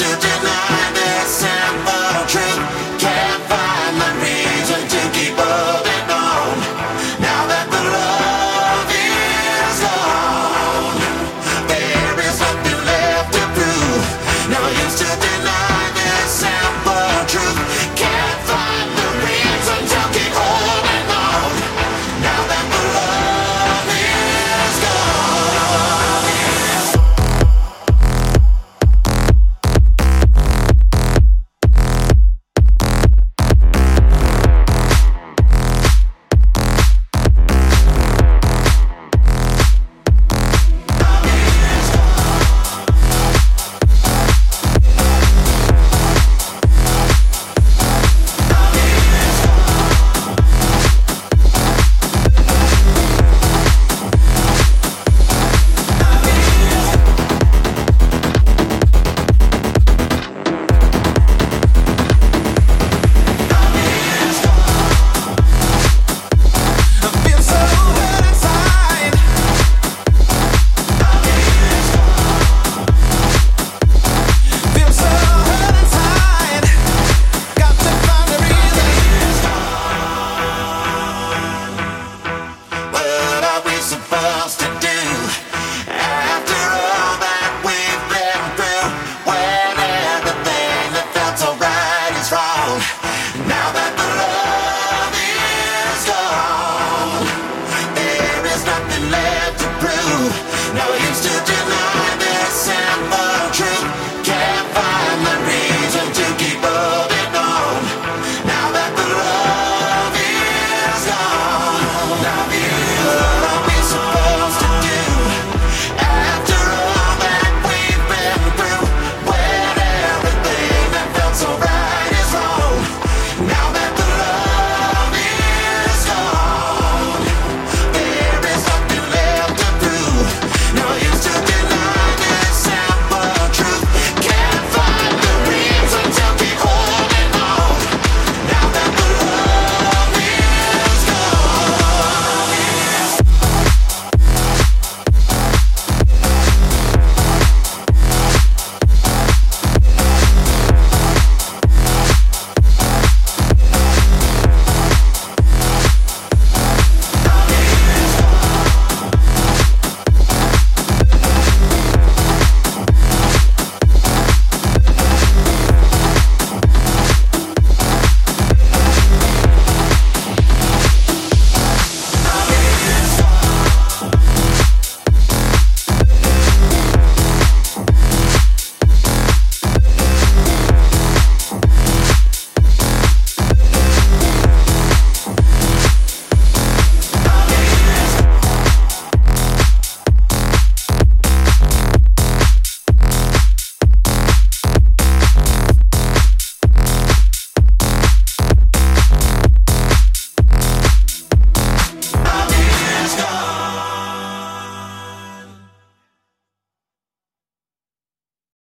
No to.